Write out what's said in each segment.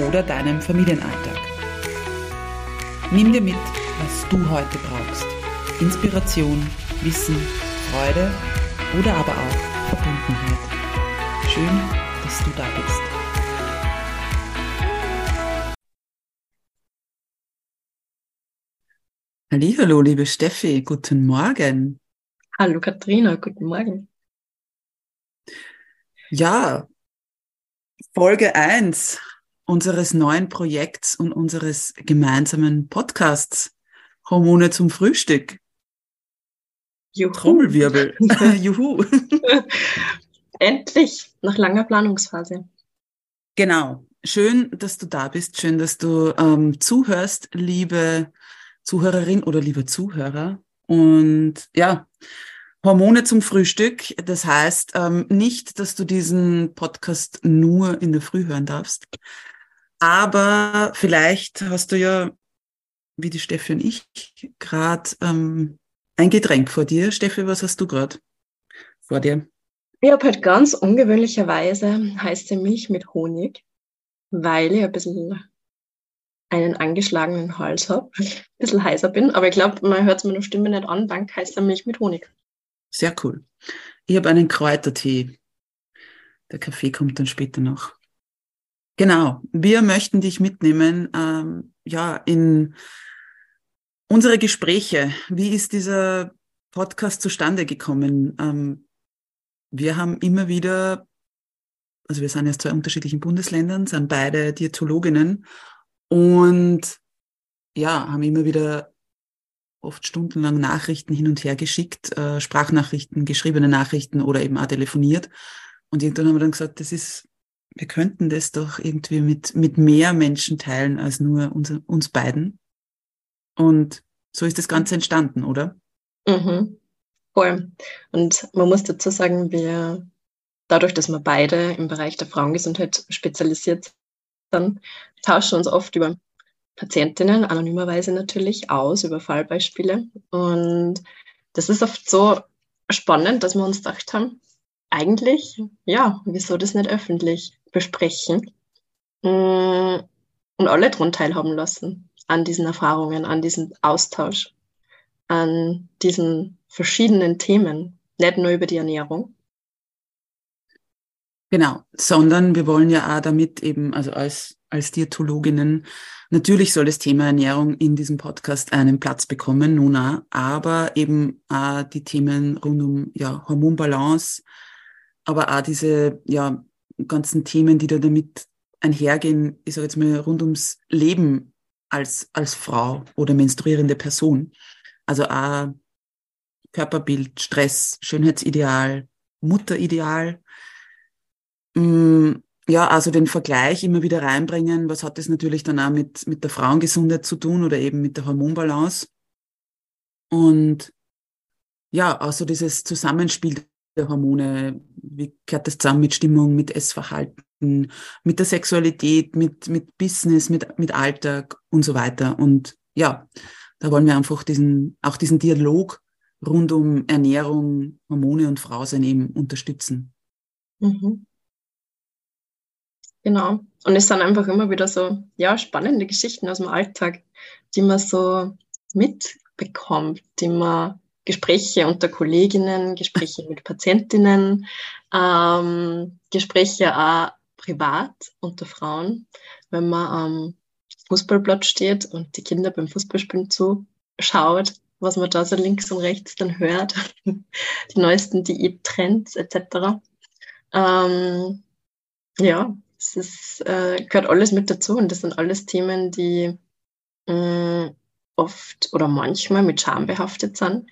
oder deinem Familienalltag. Nimm dir mit, was du heute brauchst. Inspiration, Wissen, Freude oder aber auch Verbundenheit. Schön, dass du da bist. Hallo, liebe Steffi, guten Morgen. Hallo Katharina, guten Morgen. Ja, Folge 1 unseres neuen Projekts und unseres gemeinsamen Podcasts Hormone zum Frühstück. Juhu. Trommelwirbel. Juhu. Endlich, nach langer Planungsphase. Genau. Schön, dass du da bist. Schön, dass du ähm, zuhörst, liebe Zuhörerin oder liebe Zuhörer. Und ja, Hormone zum Frühstück. Das heißt ähm, nicht, dass du diesen Podcast nur in der Früh hören darfst. Aber vielleicht hast du ja, wie die Steffi und ich, gerade ähm, ein Getränk vor dir. Steffi, was hast du gerade vor dir? Ich habe halt ganz ungewöhnlicherweise heiße Milch mit Honig, weil ich ein bisschen einen angeschlagenen Hals habe, ein bisschen heißer bin. Aber ich glaube, man hört es meiner Stimme nicht an, dank heißer Milch mit Honig. Sehr cool. Ich habe einen Kräutertee. Der Kaffee kommt dann später noch. Genau, wir möchten dich mitnehmen, ähm, ja, in unsere Gespräche. Wie ist dieser Podcast zustande gekommen? Ähm, wir haben immer wieder, also wir sind aus zwei unterschiedlichen Bundesländern, sind beide Diätologinnen und ja, haben immer wieder oft stundenlang Nachrichten hin und her geschickt, äh, Sprachnachrichten, geschriebene Nachrichten oder eben auch telefoniert. Und irgendwann haben wir dann gesagt, das ist wir könnten das doch irgendwie mit, mit mehr Menschen teilen als nur uns, uns beiden. Und so ist das Ganze entstanden, oder? Mhm. Voll. Und man muss dazu sagen, wir, dadurch, dass wir beide im Bereich der Frauengesundheit spezialisiert sind, tauschen uns oft über Patientinnen, anonymerweise natürlich, aus, über Fallbeispiele. Und das ist oft so spannend, dass wir uns gedacht haben, eigentlich, ja, wieso das nicht öffentlich besprechen mm, und alle daran teilhaben lassen an diesen Erfahrungen, an diesem Austausch, an diesen verschiedenen Themen, nicht nur über die Ernährung. Genau, sondern wir wollen ja auch damit eben, also als, als Diätologinnen, natürlich soll das Thema Ernährung in diesem Podcast einen Platz bekommen, nun auch, aber eben auch die Themen rund um ja, Hormonbalance, aber auch diese ja, ganzen Themen, die da damit einhergehen, ich sage jetzt mal rund ums Leben als, als Frau oder menstruierende Person. Also auch Körperbild, Stress, Schönheitsideal, Mutterideal. Mm, ja, also den Vergleich immer wieder reinbringen. Was hat das natürlich dann auch mit, mit der Frauengesundheit zu tun oder eben mit der Hormonbalance? Und ja, also dieses Zusammenspiel Hormone, wie gehört das zusammen mit Stimmung, mit Essverhalten, mit der Sexualität, mit, mit Business, mit, mit Alltag und so weiter. Und ja, da wollen wir einfach diesen, auch diesen Dialog rund um Ernährung, Hormone und Frausein eben unterstützen. Mhm. Genau. Und es sind einfach immer wieder so, ja, spannende Geschichten aus dem Alltag, die man so mitbekommt, die man Gespräche unter Kolleginnen, Gespräche mit Patientinnen, ähm, Gespräche auch privat unter Frauen, wenn man am Fußballplatz steht und die Kinder beim Fußballspielen zuschaut, was man da so links und rechts dann hört, die neuesten Diättrends etc. Ähm, ja, es ist, äh, gehört alles mit dazu und das sind alles Themen, die mh, mm, oft oder manchmal mit Scham behaftet sind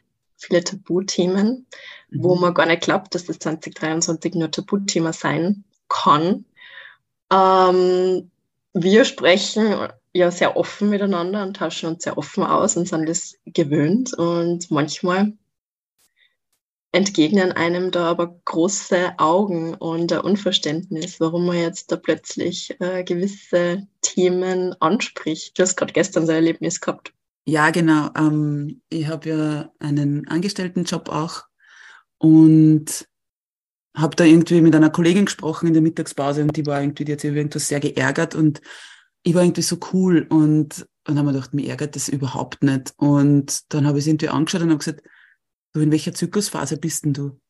viele Tabuthemen, mhm. wo man gar nicht glaubt, dass das 2023 nur Tabuthema sein kann. Ähm, wir sprechen ja sehr offen miteinander und tauschen uns sehr offen aus und sind das gewöhnt. Und manchmal entgegnen einem da aber große Augen und ein Unverständnis, warum man jetzt da plötzlich äh, gewisse Themen anspricht. Du hast gerade gestern so ein Erlebnis gehabt. Ja, genau. Ähm, ich habe ja einen Angestelltenjob auch und habe da irgendwie mit einer Kollegin gesprochen in der Mittagspause und die war irgendwie, die hat sich über irgendwas sehr geärgert und ich war irgendwie so cool und dann haben wir gedacht, mir ärgert das überhaupt nicht. Und dann habe ich sie irgendwie angeschaut und habe gesagt, du, in welcher Zyklusphase bist denn du?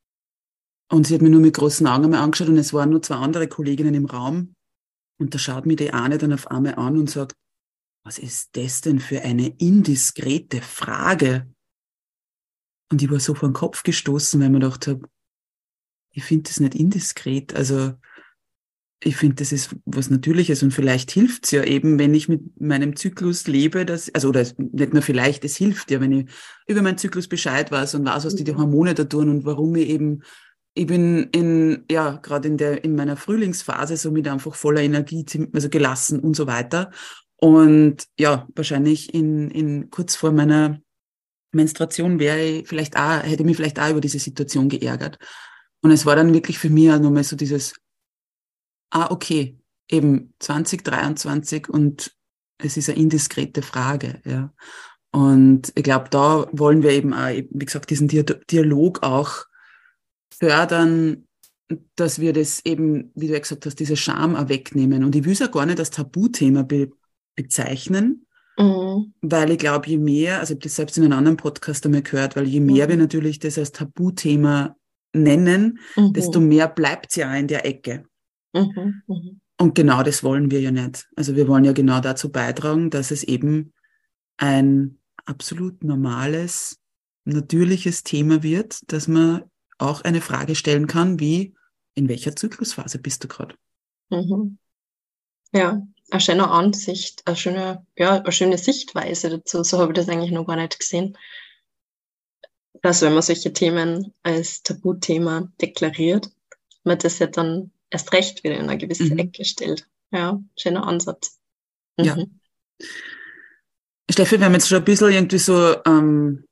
Und sie hat mir nur mit großen Augen einmal angeschaut und es waren nur zwei andere Kolleginnen im Raum. Und da schaut mir die eine dann auf einmal an und sagt, was ist das denn für eine indiskrete Frage? Und ich war so vor den Kopf gestoßen, weil ich mir gedacht habe, ich finde das nicht indiskret. Also ich finde, das ist was Natürliches und vielleicht hilft es ja eben, wenn ich mit meinem Zyklus lebe, dass, also oder nicht nur vielleicht, es hilft ja, wenn ich über meinen Zyklus Bescheid weiß und weiß, was die, die Hormone da tun und warum ich eben, ich bin in, ja, gerade in der, in meiner Frühlingsphase somit einfach voller Energie, also gelassen und so weiter. Und ja, wahrscheinlich in, in kurz vor meiner Menstruation wäre ich vielleicht auch, hätte mich vielleicht auch über diese Situation geärgert. Und es war dann wirklich für mich auch nochmal so dieses, ah, okay, eben 2023 und es ist eine indiskrete Frage, ja. Und ich glaube, da wollen wir eben auch, wie gesagt, diesen Dialog auch fördern, dass wir das eben, wie du ja gesagt hast, diese Scham auch wegnehmen. Und ich will es ja gar nicht als Tabuthema be bezeichnen, mhm. weil ich glaube, je mehr, also ich habe das selbst in einem anderen Podcast einmal gehört, weil je mehr mhm. wir natürlich das als Tabuthema nennen, mhm. desto mehr bleibt es ja in der Ecke. Mhm, mhm. Und genau das wollen wir ja nicht. Also wir wollen ja genau dazu beitragen, dass es eben ein absolut normales, natürliches Thema wird, dass man auch eine Frage stellen kann, wie in welcher Zyklusphase bist du gerade? Mhm. Ja, eine schöne Ansicht, eine schöne, ja, eine schöne Sichtweise dazu. So habe ich das eigentlich noch gar nicht gesehen. Dass wenn man solche Themen als Tabuthema deklariert, man das ja dann erst recht wieder in eine gewisse mhm. Ecke stellt. Ja, schöner Ansatz. Mhm. Ja. Steffi, wir haben jetzt schon ein bisschen irgendwie so, ähm,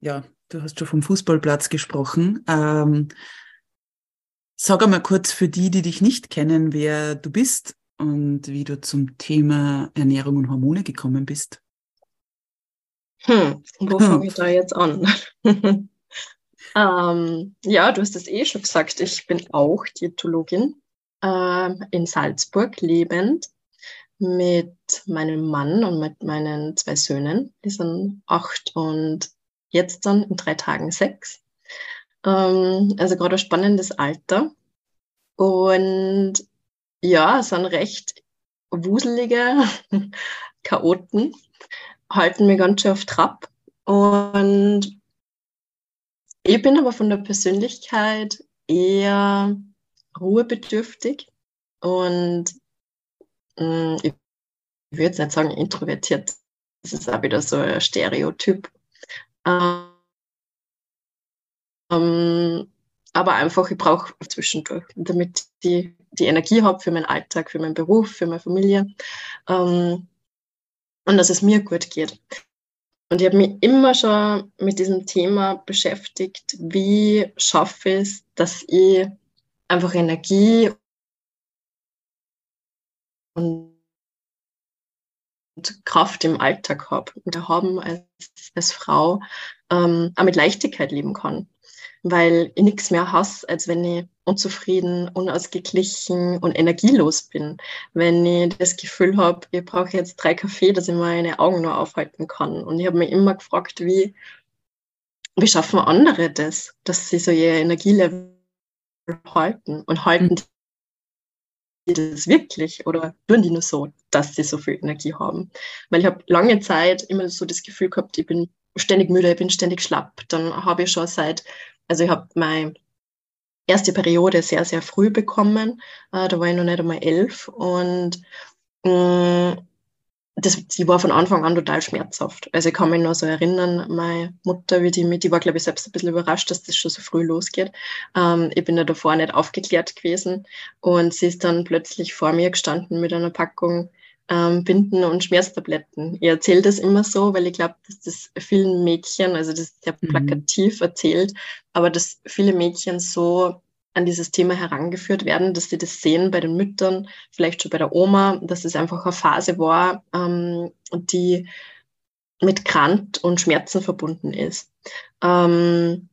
ja, du hast schon vom Fußballplatz gesprochen. Ähm, sag einmal kurz für die, die dich nicht kennen, wer du bist und wie du zum Thema Ernährung und Hormone gekommen bist. Hm, wo fange ich da jetzt an? ähm, ja, du hast es eh schon gesagt, ich bin auch Diätologin äh, in Salzburg lebend mit meinem Mann und mit meinen zwei Söhnen. Die sind acht und jetzt dann in drei Tagen sechs. Ähm, also gerade ein spannendes Alter. Und ja, sind recht wuselige Chaoten, halten mir ganz schön auf Trab. Und ich bin aber von der Persönlichkeit eher ruhebedürftig und mh, mm, ich würde jetzt nicht sagen introvertiert, das ist auch wieder so ein Stereotyp. Ähm, aber einfach, ich brauche zwischendurch, damit ich die Energie habe für meinen Alltag, für meinen Beruf, für meine Familie ähm, und dass es mir gut geht. Und ich habe mich immer schon mit diesem Thema beschäftigt, wie schaffe ich es, dass ich einfach Energie und Kraft im Alltag habe und haben als, als Frau ähm, auch mit Leichtigkeit leben kann. Weil ich nichts mehr hasse, als wenn ich unzufrieden, unausgeglichen und energielos bin. Wenn ich das Gefühl habe, ich brauche jetzt drei Kaffee, dass ich meine Augen nur aufhalten kann. Und ich habe mich immer gefragt, wie, wie schaffen andere das, dass sie so ihr Energielevel halten und halten die das wirklich oder tun die nur so, dass sie so viel Energie haben? Weil ich habe lange Zeit immer so das Gefühl gehabt, ich bin ständig müde, ich bin ständig schlapp. Dann habe ich schon seit, also ich habe meine erste Periode sehr, sehr früh bekommen. Äh, da war ich noch nicht einmal elf und mh, mm, das, die war von Anfang an total schmerzhaft. Also ich kann mich nur so erinnern, meine Mutter, wie die mit, die war, glaube ich, selbst ein bisschen überrascht, dass das schon so früh losgeht. Ähm, ich bin ja davor nicht aufgeklärt gewesen und sie ist dann plötzlich vor mir gestanden mit einer Packung ähm, Binden und Schmerztabletten. Ich erzähle das immer so, weil ich glaube, dass das vielen Mädchen, also das ist sehr mhm. plakativ erzählt, aber dass viele Mädchen so an dieses Thema herangeführt werden, dass sie das sehen bei den Müttern, vielleicht schon bei der Oma, dass es einfach eine Phase war, ähm, die mit Krant und Schmerzen verbunden ist. Ähm,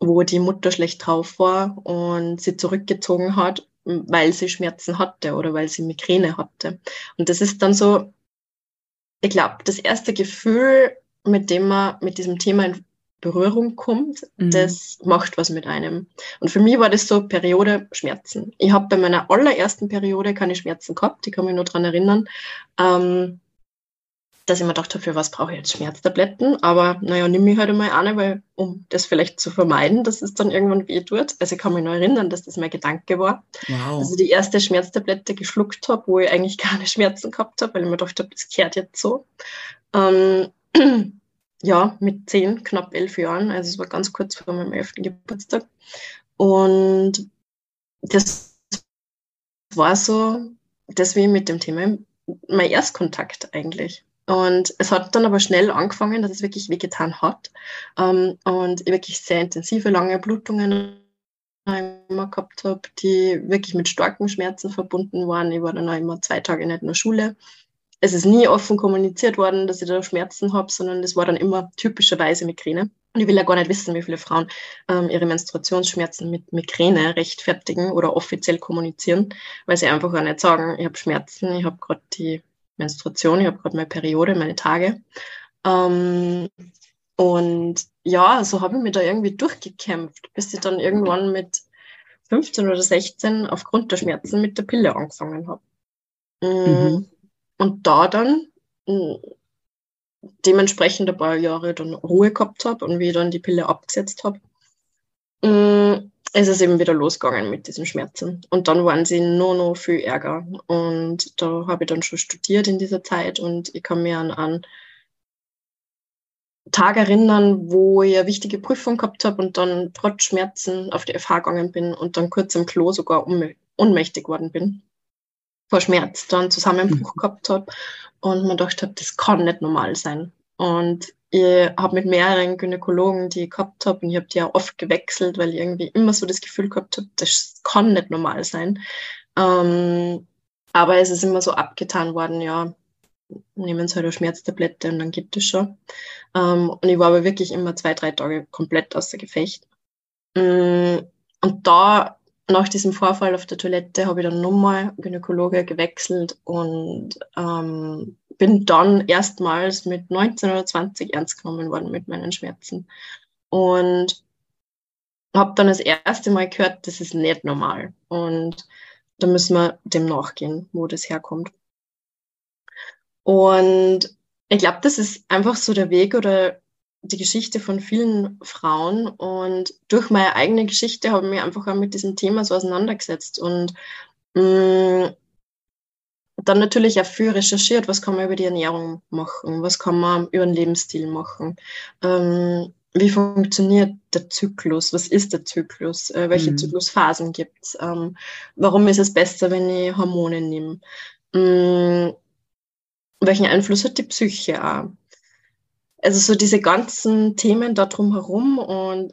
wo die Mutter schlecht drauf war und sie zurückgezogen hat weil sie Schmerzen hatte oder weil sie Migräne hatte. Und das ist dann so, ich glaube, das erste Gefühl, mit dem man mit diesem Thema in Berührung kommt, mhm. das macht was mit einem. Und für mich war das so Periode Schmerzen. Ich habe bei meiner allerersten Periode keine Schmerzen gehabt, ich kann mich nur dran erinnern. Ähm, dass ich mir gedacht habe, für was brauche ich jetzt Schmerztabletten? Aber naja, nimm mich halt einmal eine, weil, um das vielleicht zu vermeiden, dass es dann irgendwann weh tut. Also ich kann mich noch erinnern, dass das mein Gedanke war. Wow. Also die erste Schmerztablette geschluckt habe, wo ich eigentlich keine Schmerzen gehabt habe, weil ich mir gedacht habe, das kehrt jetzt so. Ähm, ja, mit zehn, knapp elf Jahren. Also es war ganz kurz vor meinem elften Geburtstag. Und das war so, das wie mit dem Thema mein Erstkontakt eigentlich. Und es hat dann aber schnell angefangen, dass es wirklich wehgetan hat. Ähm, und ich wirklich sehr intensive, lange Blutungen immer gehabt habe, die wirklich mit starken Schmerzen verbunden waren. Ich war dann auch immer zwei Tage nicht in der Schule. Es ist nie offen kommuniziert worden, dass ich da Schmerzen habe, sondern das war dann immer typischerweise Migräne. Und ich will ja gar nicht wissen, wie viele Frauen ähm, ihre Menstruationsschmerzen mit Migräne rechtfertigen oder offiziell kommunizieren, weil sie einfach auch nicht sagen, ich habe Schmerzen, ich habe gerade die Menstruation, ich habe gerade meine Periode, meine Tage. Ähm, und ja, so habe ich mich da irgendwie durchgekämpft, bis ich dann irgendwann mit 15 oder 16 aufgrund der Schmerzen mit der Pille angefangen habe. Mm, mhm. Und da dann mm, dementsprechend ein paar Jahre dann Ruhe gehabt habe und wie ich dann die Pille abgesetzt habe, mm, ist es eben wieder losgegangen mit diesen Schmerzen. Und dann waren sie nur noch viel ärger. Und da habe ich dann schon studiert in dieser Zeit und ich kann mir an einen Tag erinnern, wo ich eine wichtige Prüfung gehabt habe und dann trotz Schmerzen auf die FH gegangen bin und dann kurz im Klo sogar ohnmächtig geworden bin. Vor Schmerz, dann Zusammenbruch mhm. gehabt habe und man dachte, das kann nicht normal sein. Und ich habe mit mehreren Gynäkologen, die ich gehabt habe, und ich habe die auch oft gewechselt, weil ich irgendwie immer so das Gefühl gehabt habe, das kann nicht normal sein. Ähm, aber es ist immer so abgetan worden, ja, nehmen Sie halt eine Schmerztablette und dann gibt es schon. Ähm, und ich war aber wirklich immer zwei, drei Tage komplett außer Gefecht. Mm, und da nach diesem Vorfall auf der Toilette habe ich dann nochmal Gynäkologe gewechselt und ähm, bin dann erstmals mit 19 oder 20 ernst genommen worden mit meinen Schmerzen. Und habe dann das erste Mal gehört, das ist nicht normal. Und da müssen wir dem nachgehen, wo das herkommt. Und ich glaube, das ist einfach so der Weg oder die Geschichte von vielen Frauen und durch meine eigene Geschichte habe ich mich einfach auch mit diesem Thema so auseinandergesetzt und mh, mm, dann natürlich auch viel recherchiert, was kann man über die Ernährung machen, was kann man über den Lebensstil machen, ähm, wie funktioniert der Zyklus, was ist der Zyklus, äh, welche mhm. Zyklusphasen gibt es, ähm, warum ist es besser, wenn ich Hormone nehme, ähm, welchen Einfluss hat die Psyche auch? Also so diese ganzen Themen da drumherum und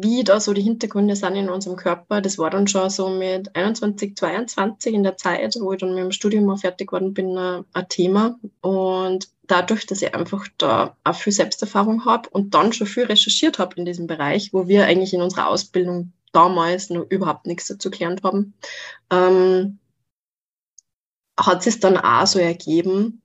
wie da so die Hintergründe sind in unserem Körper, das war dann schon so mit 21, 22 in der Zeit, wo ich dann mit dem Studium mal fertig geworden bin, ein, Thema. Und dadurch, dass ich einfach da auch viel Selbsterfahrung habe und dann schon viel recherchiert habe in diesem Bereich, wo wir eigentlich in unserer Ausbildung damals noch überhaupt nichts dazu gelernt haben, ähm, hat es dann auch so ergeben,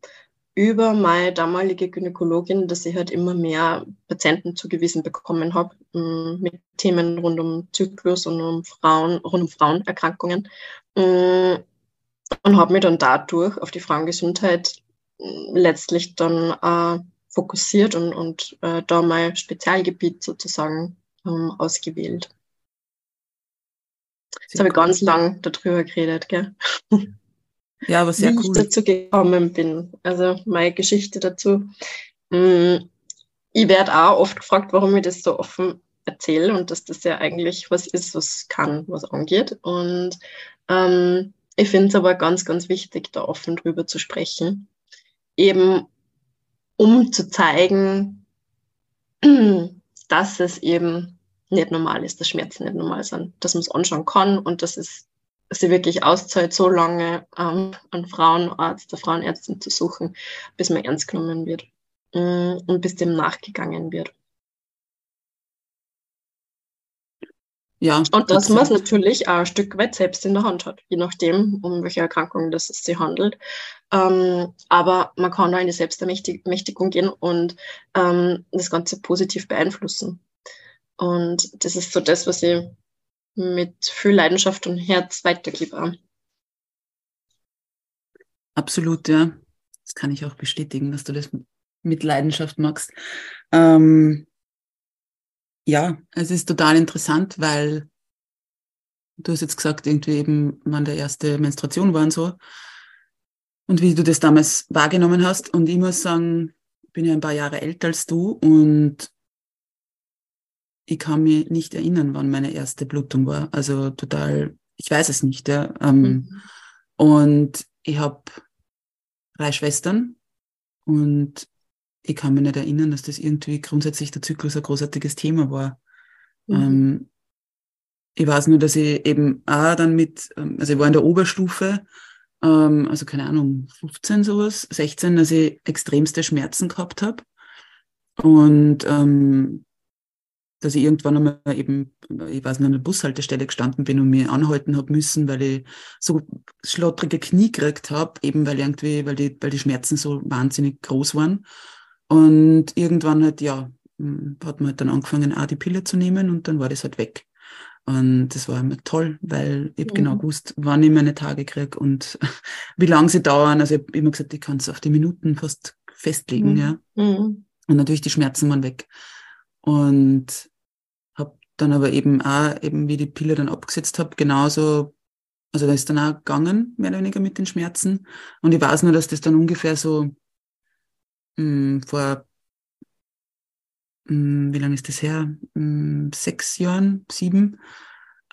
über meine damalige Gynäkologin, dass ich halt immer mehr Patienten zugewiesen bekommen habe mm, mit Themen rund um Zyklus und um Frauen, rund um Frauenerkrankungen. Mm, und habe mich dann dadurch auf die Frauengesundheit mm, letztlich dann äh, fokussiert und, und äh, da mein Spezialgebiet sozusagen ähm, ausgewählt. Jetzt habe ich ganz lang darüber geredet, gell? Ja, aber sehr wie cool. ich dazu gekommen bin. Also meine Geschichte dazu. Mm, ich werde auch oft gefragt, warum ich das so offen erzähle und dass das ja eigentlich was ist, was kann, was angeht. Und ähm, ich finde es aber ganz, ganz wichtig, da offen drüber zu sprechen. Eben um zu zeigen, dass es eben nicht normal ist, dass Schmerzen nicht normal sind, dass man es anschauen kann und dass es sie wirklich auszahlt, so lange ähm, einen Frauenarzt, eine Frauenärztin zu suchen, bis man ernst genommen wird mm, und bis dem nachgegangen wird. Ja. Und dass man es natürlich auch ein Stück weit selbst in der Hand hat, je nachdem, um welche Erkrankung das es sich handelt. Ähm, aber man kann da in die Selbstermächtigung gehen und ähm, das Ganze positiv beeinflussen. Und das ist so das, was ich mit viel Leidenschaft und Herz weitergebe. Absolut, ja. Das kann ich auch bestätigen, dass du das mit Leidenschaft magst. Ähm, ja, es ist total interessant, weil du hast jetzt gesagt, irgendwie eben, wann der erste Menstruation war und so. Und wie du das damals wahrgenommen hast. Und ich muss sagen, ich bin ja ein paar Jahre älter als du und ich kann mich nicht erinnern, wann meine erste Blutung war. Also total, ich weiß es nicht. Ja. Ähm, mhm. Und ich habe drei Schwestern und ich kann mich nicht erinnern, dass das irgendwie grundsätzlich der Zyklus ein großartiges Thema war. Mhm. Ähm, ich weiß nur, dass ich eben auch dann mit, ähm, also ich war in der Oberstufe, ähm, also keine Ahnung, 15 sowas, 16, dass ich extremste Schmerzen gehabt habe. Und ähm, dass ich irgendwann einmal eben, ich weiß nicht, an der Bushaltestelle gestanden bin und mir anhalten habe müssen, weil ich so schlottrige Knie gekriegt habe, eben weil irgendwie, weil die, weil die Schmerzen so wahnsinnig groß waren. Und irgendwann halt, ja, hm, hat man halt dann angefangen, auch die Pille zu nehmen und dann war das halt weg. Und das war immer toll, weil ich mhm. genau gewusst, wann ich meine Tage kriege und wie lange sie dauern. Also ich habe immer gesagt, ich kann es auf die Minuten fast festlegen, mhm. ja. Mhm. Und natürlich die Schmerzen waren weg. Und dann aber eben auch, eben wie die Pille dann abgesetzt habe, genauso, also da ist dann auch gegangen, mehr oder weniger mit den Schmerzen. Und ich weiß nur, dass das dann ungefähr so mh, hm, vor, mh, hm, wie lange ist das her? Mh, hm, sechs Jahren, sieben,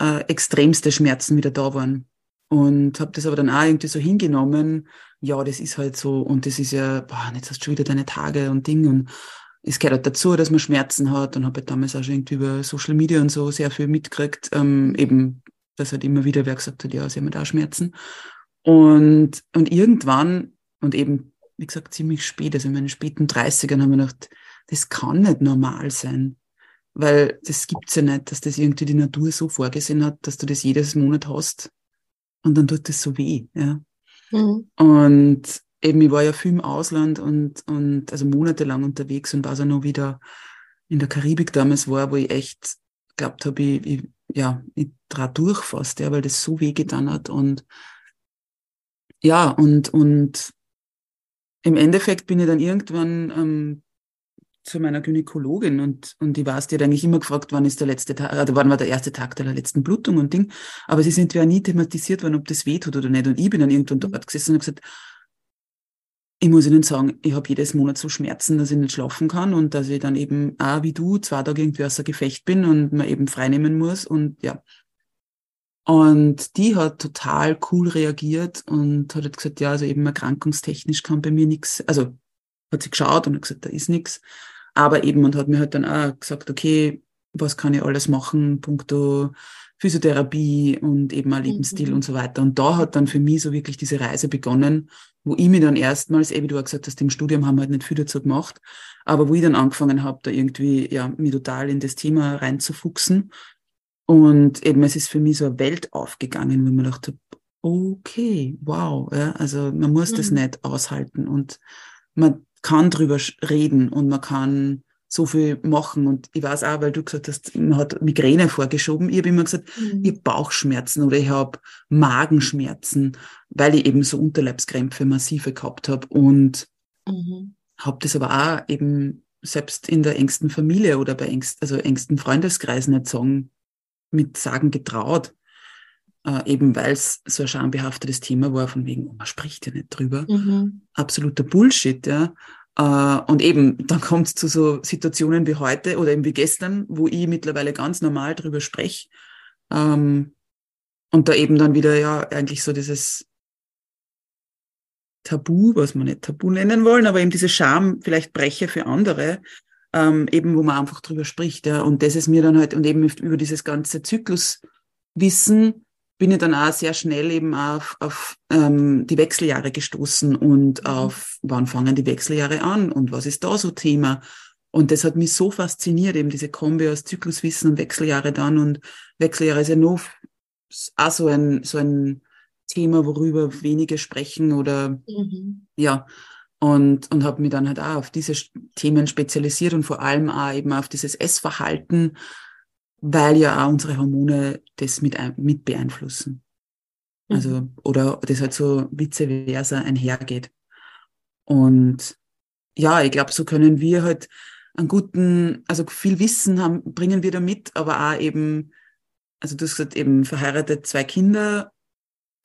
äh, extremste Schmerzen wieder da waren. Und habe das aber dann auch irgendwie so hingenommen, ja, das ist halt so und das ist ja, boah, jetzt hast du schon wieder deine Tage und Ding und es gehört halt dazu, dass man Schmerzen hat und habe halt damals auch schon irgendwie über Social Media und so sehr viel mitgekriegt, ähm, eben, dass halt immer wieder wer gesagt hat, ja, sie haben da Schmerzen. Und, und irgendwann, und eben wie gesagt, ziemlich spät, also in meinen späten 30ern haben wir gedacht, das kann nicht normal sein. Weil das gibt's ja nicht, dass das irgendwie die Natur so vorgesehen hat, dass du das jedes Monat hast. Und dann tut das so weh, ja. Mhm. Und eben, ich war ja viel im Ausland und, und also monatelang unterwegs und war so noch wieder in der Karibik damals war, wo ich echt glaubt habe, ich, ich, ja, ich draht durch fast, ja, weil das so weh getan hat und ja, und, und im Endeffekt bin ich dann irgendwann ähm, zu meiner Gynäkologin und, und die weiß, die hat eigentlich immer gefragt, wann ist der letzte Tag, oder wann war der erste Tag der letzten Blutung und Ding. Aber sie sind ja nie thematisiert worden, ob das weh tut oder nicht. Und ich bin dann irgendwann dort gesessen und habe gesagt, ich muss Ihnen sagen, ich habe jedes Monat so Schmerzen, dass ich nicht schlafen kann und dass ich dann eben auch wie du zwei Tage irgendwie außer Gefecht bin und man eben freinehmen muss. Und ja, und die hat total cool reagiert und hat halt gesagt, ja, also eben erkrankungstechnisch kann bei mir nichts, also hat sie geschaut und hat gesagt, da ist nichts. Aber eben, und hat mir halt dann auch gesagt, okay, was kann ich alles machen, punkto Physiotherapie und eben ein Lebensstil mhm. und so weiter. Und da hat dann für mich so wirklich diese Reise begonnen, wo ich mir dann erstmals, eh wie du auch gesagt hast, im Studium haben wir halt nicht viel dazu gemacht, aber wo ich dann angefangen habe, da irgendwie, ja, mich total in das Thema reinzufuchsen und eben, es ist für mich so eine Welt aufgegangen, wo ich mir gedacht habe, okay, wow, ja, also man muss mhm. das nicht aushalten und man kann drüber reden und man kann so viel machen. Und ich weiß auch, weil du gesagt hast, man hat Migräne vorgeschoben. Ich habe immer gesagt, mhm. ich habe Bauchschmerzen oder ich habe Magenschmerzen, weil ich eben so Unterleibskrämpfe massive gehabt habe. Und mhm. habe das aber auch eben selbst in der engsten Familie oder bei engst, also engsten Freundeskreisen nicht sagen mit Sagen getraut, äh, eben weil es so ein schambehaftetes Thema war, von wegen, man spricht ja nicht drüber. Mhm. Absoluter Bullshit, ja. Äh, und eben, dann kommt es zu so Situationen wie heute oder eben wie gestern, wo ich mittlerweile ganz normal drüber spreche. Ähm, und da eben dann wieder ja eigentlich so dieses Tabu, was man nicht Tabu nennen wollen, aber eben diese Scham vielleicht breche für andere, ähm, eben wo man einfach drüber spricht. Ja. Und das ist mir dann halt, und eben über dieses ganze Zykluswissen bin ich dann auch sehr schnell eben auf, auf ähm, die Wechseljahre gestoßen und mhm. auf, wann fangen die Wechseljahre an und was ist da so Thema. Und das hat mich so fasziniert, eben diese Kombi aus Zykluswissen und Wechseljahre dann. Und Wechseljahre ist ja nur auch so ein, so ein Thema, worüber wenige sprechen oder mhm. ja. Und, und habe mich dann halt auch auf diese Themen spezialisiert und vor allem auch eben auf dieses Essverhalten, weil ja auch unsere Hormone das mit, mit beeinflussen. Also, mhm. oder das halt so vice versa einhergeht. Und ja, ich glaube, so können wir halt einen guten, also viel Wissen haben, bringen wir da mit, aber auch eben, also du hast gesagt, eben verheiratet, zwei Kinder.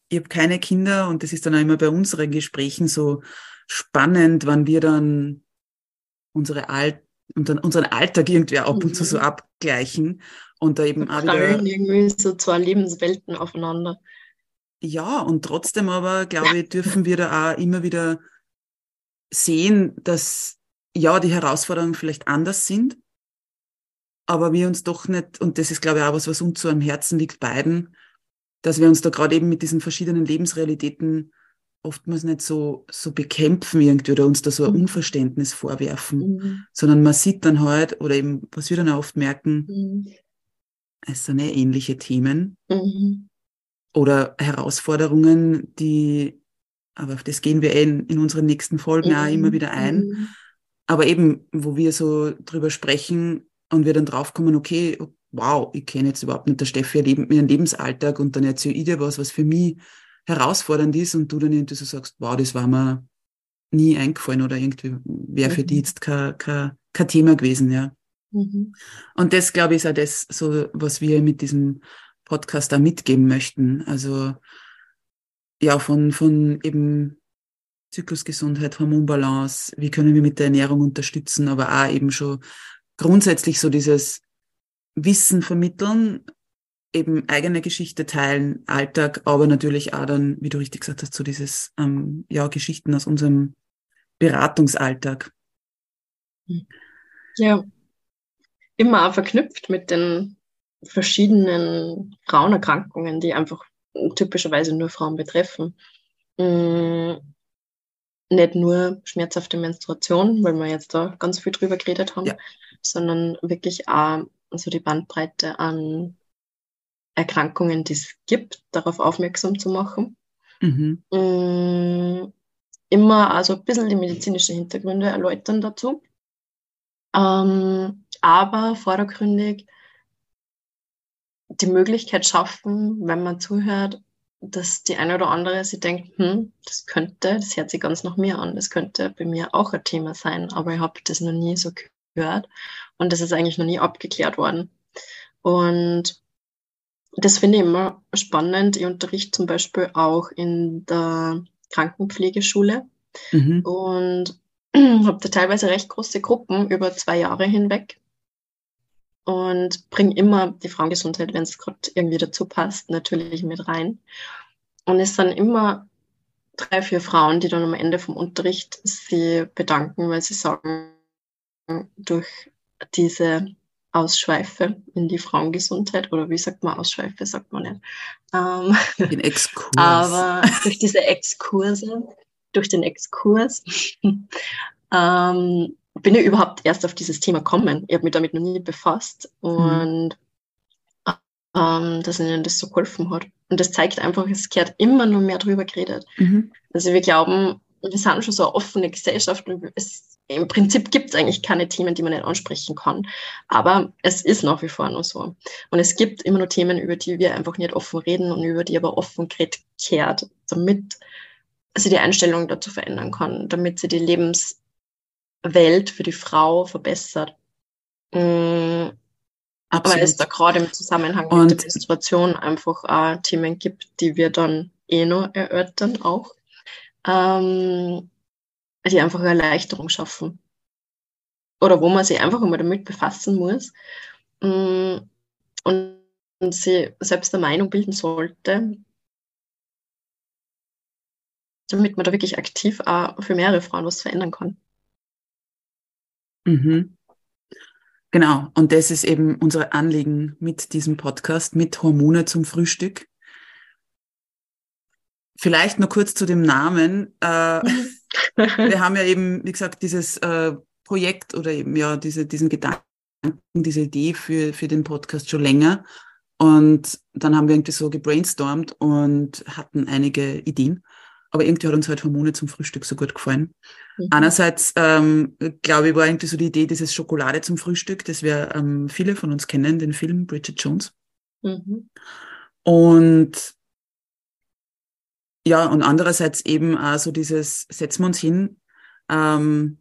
Ich habe keine Kinder und das ist dann auch immer bei unseren Gesprächen so spannend, wann wir dann unsere Alt und dann unseren Alltag irgendwie ab und zu so mhm. abgleichen und da eben auch wieder irgendwie so zwei Lebenswelten aufeinander. Ja, und trotzdem aber, glaube ich, dürfen wir da auch immer wieder sehen, dass ja, die Herausforderungen vielleicht anders sind, aber wir uns doch nicht, und das ist, glaube ich, auch was, was uns so am Herzen liegt, beiden, dass wir uns da gerade eben mit diesen verschiedenen Lebensrealitäten oftmals nicht so, so bekämpfen irgendwie oder uns da so ein mhm. Unverständnis vorwerfen, mhm. sondern man sieht dann halt, oder eben, was wir dann auch oft merken, mhm. es sind eh ähnliche Themen mhm. oder Herausforderungen, die, aber auf das gehen wir in, in unseren nächsten Folgen auch immer mhm. wieder ein. Mhm. Aber eben, wo wir so drüber sprechen und wir dann draufkommen, okay, wow, ich kenne jetzt überhaupt nicht der Steffi ihren Lebensalltag und dann erzähle ich dir was, was für mich herausfordernd ist und du dann irgendwie so sagst, wow, das war mir nie eingefallen oder irgendwie wäre für mhm. die jetzt kein, kein, kein Thema gewesen, ja. Mhm. Und das, glaube ich, ist auch das, so, was wir mit diesem Podcast da mitgeben möchten. Also, ja, von, von eben Zyklusgesundheit, Hormonbalance, wie können wir mit der Ernährung unterstützen, aber auch eben schon grundsätzlich so dieses Wissen vermitteln, eben eigene Geschichte teilen, Alltag, aber natürlich auch dann, wie du richtig gesagt hast, so dieses, ähm, ja, Geschichten aus unserem Beratungsalltag. Ja, immer auch verknüpft mit den verschiedenen Frauenerkrankungen, die einfach typischerweise nur Frauen betreffen. Mm, nicht nur schmerzhafte Menstruation, weil wir jetzt da ganz viel drüber geredet haben, ja. sondern wirklich auch so die Bandbreite an Erkrankungen, die es gibt, darauf aufmerksam zu machen. Mhm. Mm, immer also ein bisschen die medizinischen Hintergründe erläutern dazu. Ähm, aber vordergründig die Möglichkeit schaffen, wenn man zuhört, dass die eine oder andere sie denkt, hm, das könnte, das hört sich ganz nach mir an, das könnte bei mir auch ein Thema sein, aber ich habe das noch nie so gehört und das ist eigentlich noch nie abgeklärt worden. Und das finde ich immer spannend. Ich unterrichte zum Beispiel auch in der Krankenpflegeschule mhm. und habe da teilweise recht große Gruppen über zwei Jahre hinweg und bringe immer die Frauengesundheit, wenn es gerade irgendwie dazu passt, natürlich mit rein. Und es sind immer drei, vier Frauen, die dann am Ende vom Unterricht sie bedanken, weil sie sagen, durch diese Ausschweife in die Frauengesundheit oder wie sagt man Ausschweife, sagt man nicht. Ähm, den Exkurs. Aber durch diese Exkurse, durch den Exkurs ähm, bin ich überhaupt erst auf dieses Thema gekommen. Ich habe mich damit noch nie befasst und mhm. ähm, dass ihnen das so geholfen hat. Und das zeigt einfach, es gehört immer nur mehr drüber geredet. Mhm. Also wir glauben, wir sind schon so eine offene Gesellschaft und es im Prinzip gibt es eigentlich keine Themen, die man nicht ansprechen kann. Aber es ist nach wie vor nur so. Und es gibt immer nur Themen, über die wir einfach nicht offen reden und über die aber offen geredet kehrt, damit sie die Einstellung dazu verändern kann, damit sie die Lebenswelt für die Frau verbessert. Mhm. Aber es da gerade im Zusammenhang und mit der Menstruation einfach auch Themen gibt, die wir dann eh noch erörtern auch. Ähm, die einfach Erleichterung schaffen. Oder wo man sich einfach immer damit befassen muss. Mm, und sich selbst eine Meinung bilden sollte, damit man da wirklich aktiv auch für mehrere Frauen was verändern kann. Mhm. Genau, und das ist eben unser Anliegen mit diesem Podcast, mit Hormone zum Frühstück. Vielleicht noch kurz zu dem Namen. Äh, wir haben ja eben, wie gesagt, dieses äh, Projekt oder eben ja diese, diesen Gedanken, diese Idee für, für den Podcast schon länger. Und dann haben wir irgendwie so gebrainstormt und hatten einige Ideen. Aber irgendwie hat uns halt Hormone zum Frühstück so gut gefallen. Mhm. Einerseits, ähm, glaube ich, war irgendwie so die Idee dieses Schokolade zum Frühstück, das wir ähm, viele von uns kennen, den Film Bridget Jones. Mhm. Und ja, und andererseits eben auch so dieses, setzen wir uns hin, ähm,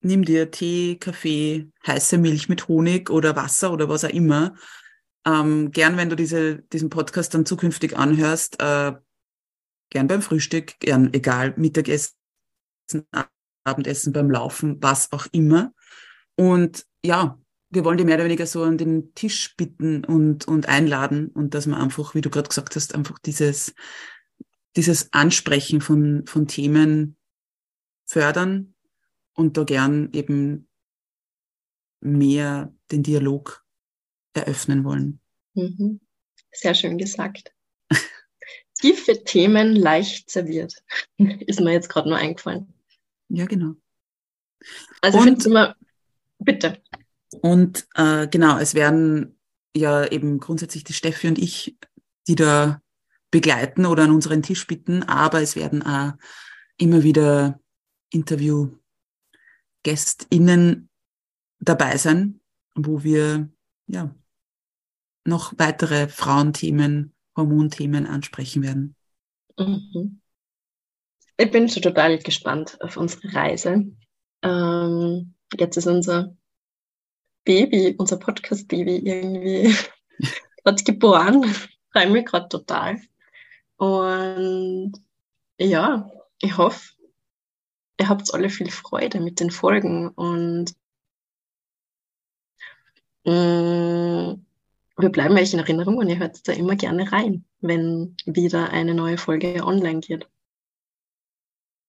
nimm dir Tee, Kaffee, heiße Milch mit Honig oder Wasser oder was auch immer. Ähm, gern, wenn du diese, diesen Podcast dann zukünftig anhörst, äh, gern beim Frühstück, gern egal, Mittagessen, Abendessen, beim Laufen, was auch immer. Und ja, wir wollen die mehr oder weniger so an den Tisch bitten und, und einladen und dass man einfach, wie du gerade gesagt hast, einfach dieses, dieses Ansprechen von, von Themen fördern und da gern eben mehr den Dialog eröffnen wollen. Mhm. Sehr schön gesagt. Tiefe Themen leicht serviert. Ist mir jetzt gerade nur eingefallen. Ja, genau. Also und, immer, bitte. Und äh, genau, es werden ja eben grundsätzlich die Steffi und ich, die da begleiten oder an unseren Tisch bitten, aber es werden auch immer wieder Interview GästInnen dabei sein, wo wir ja noch weitere Frauenthemen, Hormonthemen ansprechen werden. Mhm. Ich bin schon total gespannt auf unsere Reise. Ähm, jetzt ist unser Baby, unser Podcast-Baby irgendwie gerade geboren. Freue mich gerade total. Und ja, ich hoffe, ihr habt alle viel Freude mit den Folgen und mh, mm, wir bleiben euch in Erinnerung und ihr hört da immer gerne rein, wenn wieder eine neue Folge online geht.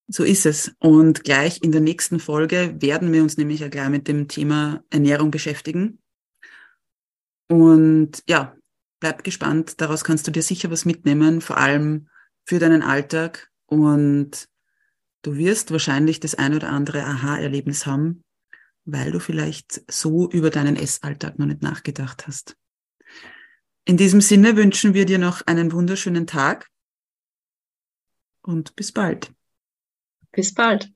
So ist es. Und gleich in der nächsten Folge werden wir uns nämlich ja gleich mit dem Thema Ernährung beschäftigen. Und ja, bleib gespannt. Daraus kannst du dir sicher was mitnehmen, vor allem für deinen Alltag. Und Du wirst wahrscheinlich das ein oder andere Aha-Erlebnis haben, weil du vielleicht so über deinen Essalltag noch nicht nachgedacht hast. In diesem Sinne wünschen wir dir noch einen wunderschönen Tag und bis bald. Bis bald.